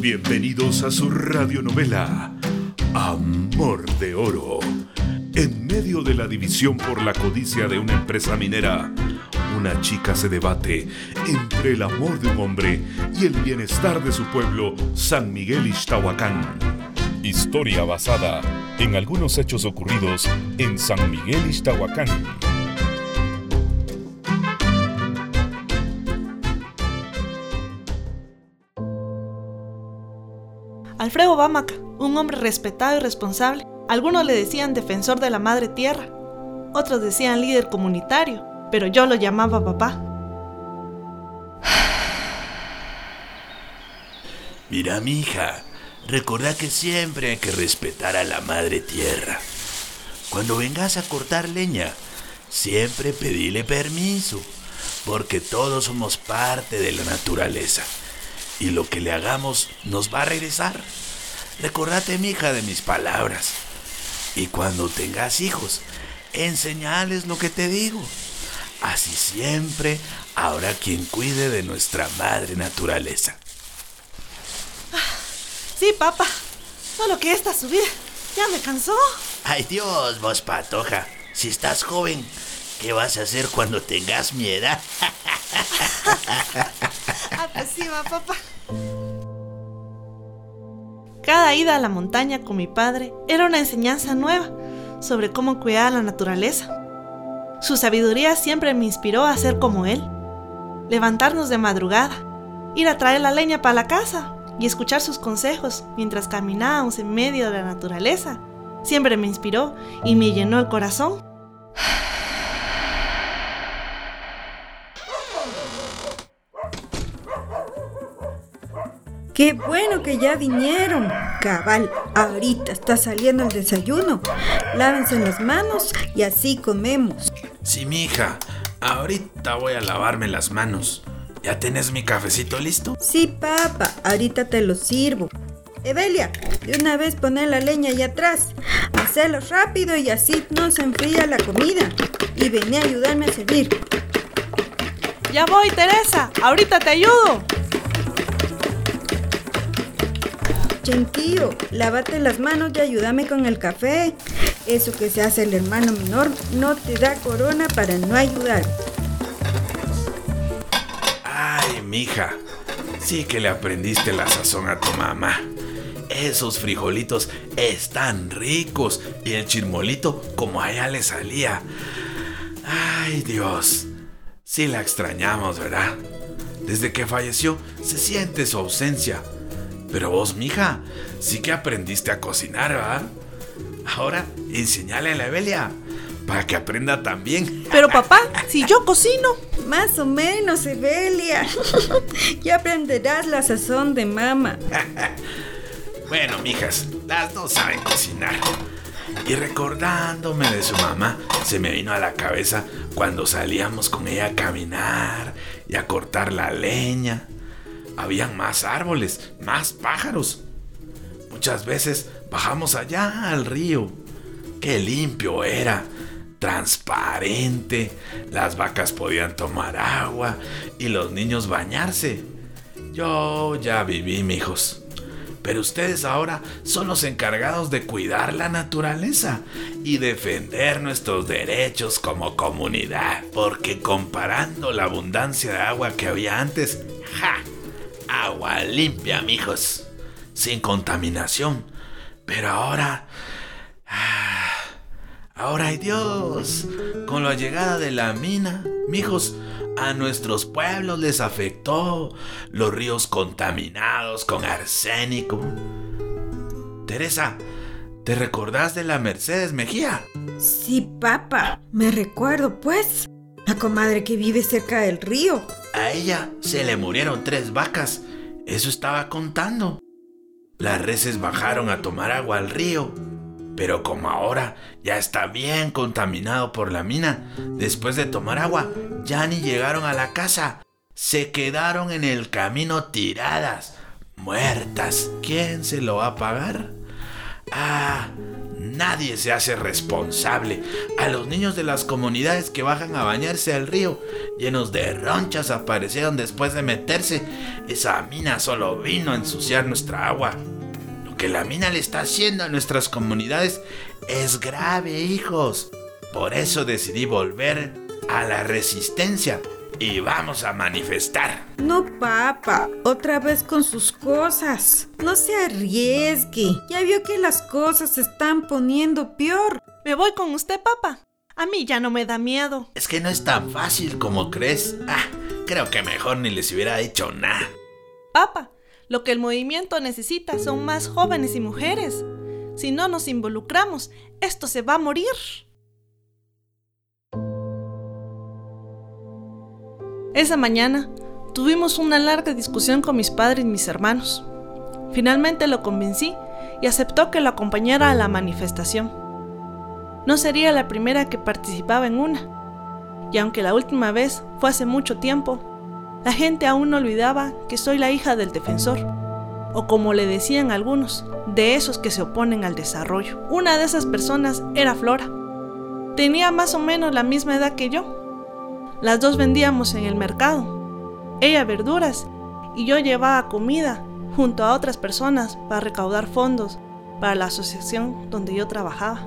Bienvenidos a su radionovela Amor de Oro. En medio de la división por la codicia de una empresa minera, una chica se debate entre el amor de un hombre y el bienestar de su pueblo, San Miguel Ixtahuacán. Historia basada en algunos hechos ocurridos en San Miguel Ixtahuacán. Alfredo Bamaca, un hombre respetado y responsable. Algunos le decían defensor de la madre tierra, otros decían líder comunitario, pero yo lo llamaba papá. Mira, mi hija, recordá que siempre hay que respetar a la madre tierra. Cuando vengas a cortar leña, siempre pedile permiso, porque todos somos parte de la naturaleza y lo que le hagamos nos va a regresar. Recordate, hija, de mis palabras. Y cuando tengas hijos, enseñales lo que te digo. Así siempre habrá quien cuide de nuestra madre naturaleza. Sí, papá. Solo que esta subida ya me cansó. Ay Dios, vos patoja. Si estás joven, ¿qué vas a hacer cuando tengas mi edad? ah, pues sí, va, papá. Cada ida a la montaña con mi padre era una enseñanza nueva sobre cómo cuidar la naturaleza. Su sabiduría siempre me inspiró a ser como él. Levantarnos de madrugada, ir a traer la leña para la casa y escuchar sus consejos mientras caminábamos en medio de la naturaleza. Siempre me inspiró y me llenó el corazón. Qué bueno que ya vinieron. Cabal, ahorita está saliendo el desayuno. Lávense las manos y así comemos. Sí, mija. Ahorita voy a lavarme las manos. ¿Ya tenés mi cafecito listo? Sí, papá. Ahorita te lo sirvo. Evelia, de una vez poné la leña allá atrás. Hacelo rápido y así no se enfría la comida. Y vení a ayudarme a servir. Ya voy, Teresa. Ahorita te ayudo. Chentío, lávate las manos y ayúdame con el café. Eso que se hace el hermano menor no te da corona para no ayudar. Ay, mija, sí que le aprendiste la sazón a tu mamá. Esos frijolitos están ricos y el chirmolito como a ella le salía. Ay, Dios. Sí la extrañamos, ¿verdad? Desde que falleció se siente su ausencia pero vos, mija, sí que aprendiste a cocinar, ¿verdad? Ahora, enseñale a la Evelia para que aprenda también. Pero papá, si yo cocino. Más o menos, Evelia. ya aprenderás la sazón de mamá. bueno, mijas, las dos saben cocinar. Y recordándome de su mamá, se me vino a la cabeza cuando salíamos con ella a caminar y a cortar la leña habían más árboles, más pájaros. Muchas veces bajamos allá al río. Qué limpio era, transparente. Las vacas podían tomar agua y los niños bañarse. Yo ya viví, mijos. Pero ustedes ahora son los encargados de cuidar la naturaleza y defender nuestros derechos como comunidad. Porque comparando la abundancia de agua que había antes, ¡ja! Agua limpia, mijos, sin contaminación. Pero ahora... Ah, ahora hay Dios. Con la llegada de la mina, mijos, a nuestros pueblos les afectó los ríos contaminados con arsénico. Teresa, ¿te recordás de la Mercedes Mejía? Sí, papá, me recuerdo, pues. La comadre que vive cerca del río. A ella se le murieron tres vacas. Eso estaba contando. Las reses bajaron a tomar agua al río. Pero como ahora ya está bien contaminado por la mina, después de tomar agua ya ni llegaron a la casa. Se quedaron en el camino tiradas, muertas. ¿Quién se lo va a pagar? Ah, nadie se hace responsable. A los niños de las comunidades que bajan a bañarse al río, llenos de ronchas, aparecieron después de meterse. Esa mina solo vino a ensuciar nuestra agua. Lo que la mina le está haciendo a nuestras comunidades es grave, hijos. Por eso decidí volver a la resistencia y vamos a manifestar. No, papá, otra vez con sus cosas. No se arriesgue. Ya vio que las cosas se están poniendo peor. Me voy con usted, papá. A mí ya no me da miedo. Es que no es tan fácil como crees. Ah, creo que mejor ni les hubiera hecho nada. Papá, lo que el movimiento necesita son más jóvenes y mujeres. Si no nos involucramos, esto se va a morir. Esa mañana tuvimos una larga discusión con mis padres y mis hermanos. Finalmente lo convencí y aceptó que lo acompañara a la manifestación. No sería la primera que participaba en una, y aunque la última vez fue hace mucho tiempo, la gente aún no olvidaba que soy la hija del defensor, o como le decían algunos, de esos que se oponen al desarrollo. Una de esas personas era Flora. Tenía más o menos la misma edad que yo, las dos vendíamos en el mercado. Ella verduras y yo llevaba comida junto a otras personas para recaudar fondos para la asociación donde yo trabajaba.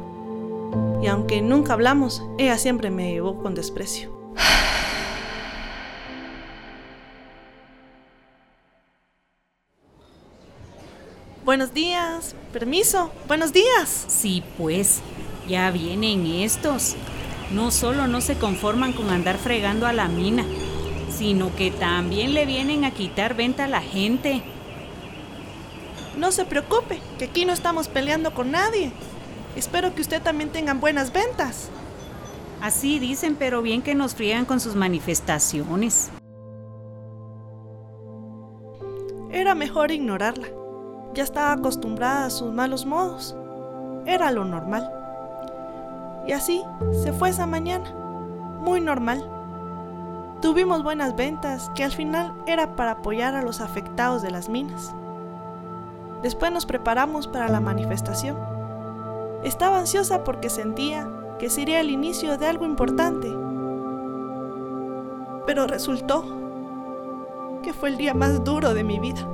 Y aunque nunca hablamos, ella siempre me llevó con desprecio. Buenos días, permiso, buenos días. Sí, pues, ya vienen estos no solo no se conforman con andar fregando a la mina, sino que también le vienen a quitar venta a la gente. No se preocupe, que aquí no estamos peleando con nadie. Espero que usted también tenga buenas ventas. Así dicen, pero bien que nos friegan con sus manifestaciones. Era mejor ignorarla. Ya estaba acostumbrada a sus malos modos. Era lo normal. Y así se fue esa mañana, muy normal. Tuvimos buenas ventas que al final era para apoyar a los afectados de las minas. Después nos preparamos para la manifestación. Estaba ansiosa porque sentía que sería el inicio de algo importante. Pero resultó que fue el día más duro de mi vida.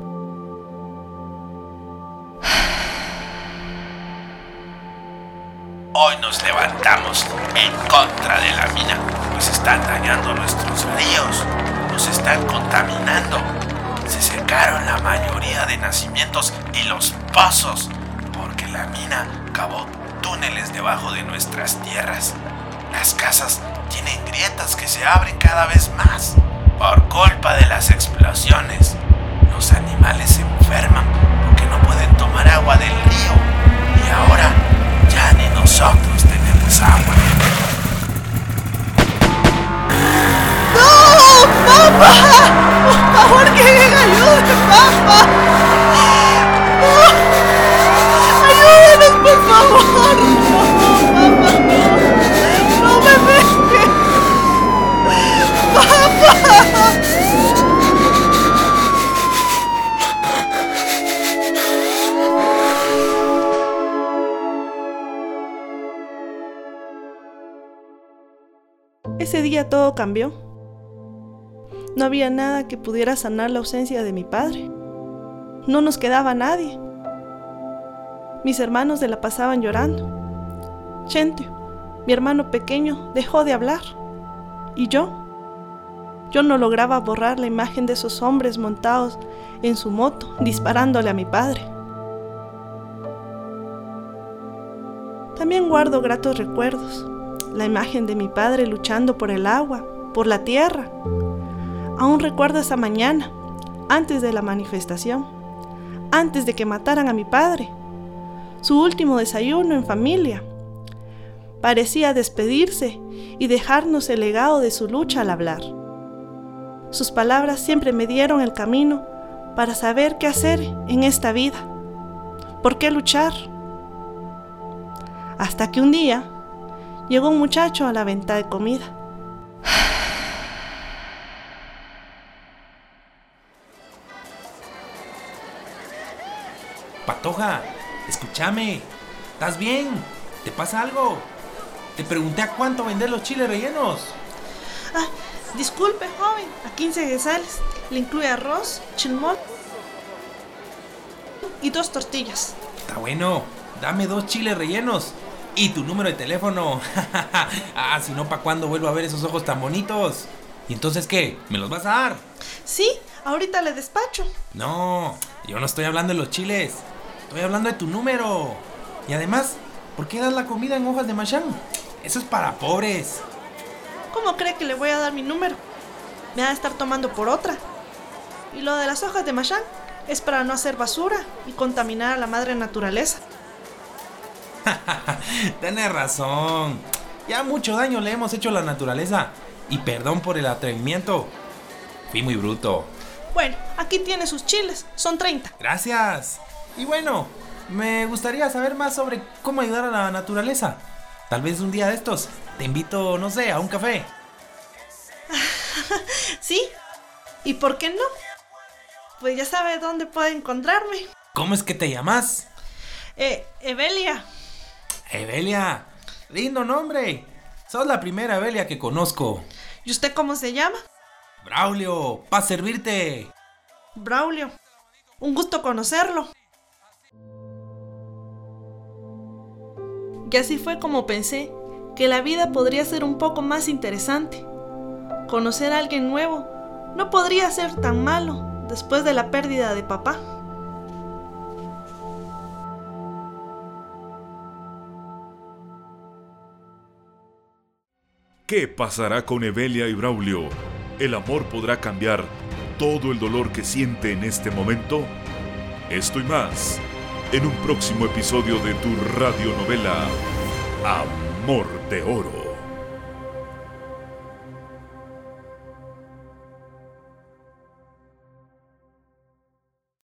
Hoy nos levantamos en contra de la mina, pues están dañando nuestros ríos, nos están contaminando. Se secaron la mayoría de nacimientos y los pozos, porque la mina cavó túneles debajo de nuestras tierras. Las casas tienen grietas que se abren cada vez más por culpa de las explosiones. Los animales se enferman porque no pueden tomar agua del río y ahora ya ni nosotros tenemos agua. ¡No! ¡Papá! ¡Por favor, que alguien ayude, papá! Ese día todo cambió. No había nada que pudiera sanar la ausencia de mi padre. No nos quedaba nadie. Mis hermanos se la pasaban llorando. Chente, mi hermano pequeño, dejó de hablar. ¿Y yo? Yo no lograba borrar la imagen de esos hombres montados en su moto, disparándole a mi padre. También guardo gratos recuerdos la imagen de mi padre luchando por el agua, por la tierra. Aún recuerdo esa mañana, antes de la manifestación, antes de que mataran a mi padre, su último desayuno en familia. Parecía despedirse y dejarnos el legado de su lucha al hablar. Sus palabras siempre me dieron el camino para saber qué hacer en esta vida, por qué luchar. Hasta que un día llegó un muchacho a la venta de comida. Patoja, escúchame. ¿Estás bien? ¿te pasa algo? Te pregunté a cuánto vender los chiles rellenos. Ah, disculpe, joven, a 15 guesales. Le incluye arroz, chilmol y dos tortillas. Está bueno, dame dos chiles rellenos. Y tu número de teléfono. ah, si no, ¿para cuándo vuelvo a ver esos ojos tan bonitos? ¿Y entonces qué? ¿Me los vas a dar? Sí, ahorita le despacho. No, yo no estoy hablando de los chiles. Estoy hablando de tu número. Y además, ¿por qué das la comida en hojas de machán? Eso es para pobres. ¿Cómo cree que le voy a dar mi número? Me va a estar tomando por otra. Y lo de las hojas de machán es para no hacer basura y contaminar a la madre naturaleza. Tienes razón. Ya mucho daño le hemos hecho a la naturaleza. Y perdón por el atrevimiento. Fui muy bruto. Bueno, aquí tiene sus chiles. Son 30. Gracias. Y bueno, me gustaría saber más sobre cómo ayudar a la naturaleza. Tal vez un día de estos te invito, no sé, a un café. ¿Sí? ¿Y por qué no? Pues ya sabe dónde puede encontrarme. ¿Cómo es que te llamas? Eh, Evelia. Evelia. Lindo nombre. Sos la primera Evelia que conozco. ¿Y usted cómo se llama? Braulio, para servirte. Braulio. Un gusto conocerlo. Y así fue como pensé que la vida podría ser un poco más interesante. Conocer a alguien nuevo no podría ser tan malo después de la pérdida de papá. ¿Qué pasará con Evelia y Braulio? ¿El amor podrá cambiar todo el dolor que siente en este momento? Esto y más en un próximo episodio de tu radionovela Amor de Oro.